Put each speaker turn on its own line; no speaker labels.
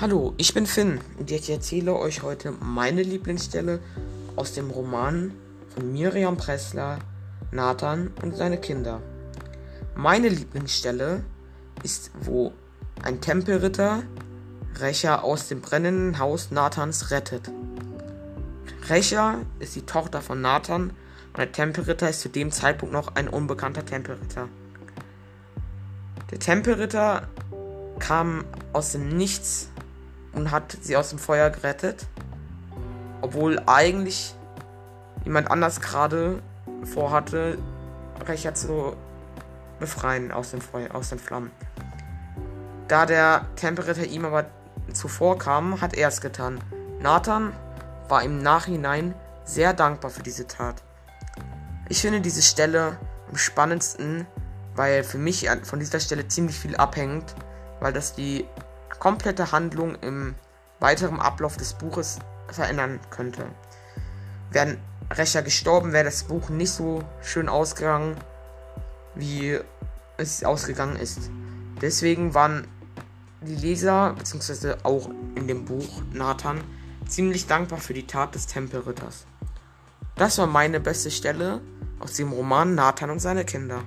Hallo, ich bin Finn und ich erzähle euch heute meine Lieblingsstelle aus dem Roman von Miriam Pressler, Nathan und seine Kinder. Meine Lieblingsstelle ist, wo ein Tempelritter Recha aus dem brennenden Haus Nathans rettet. Recha ist die Tochter von Nathan und der Tempelritter ist zu dem Zeitpunkt noch ein unbekannter Tempelritter. Der Tempelritter kam aus dem Nichts und hat sie aus dem Feuer gerettet. Obwohl eigentlich jemand anders gerade vorhatte, Recher zu befreien aus, dem Feuer, aus den Flammen. Da der Tempelritter ihm aber zuvor kam, hat er es getan. Nathan war im Nachhinein sehr dankbar für diese Tat. Ich finde diese Stelle am spannendsten, weil für mich von dieser Stelle ziemlich viel abhängt, weil das die komplette Handlung im weiteren Ablauf des Buches verändern könnte. Wären Recher gestorben, wäre das Buch nicht so schön ausgegangen, wie es ausgegangen ist. Deswegen waren die Leser, beziehungsweise auch in dem Buch Nathan, ziemlich dankbar für die Tat des Tempelritters. Das war meine beste Stelle aus dem Roman Nathan und seine Kinder.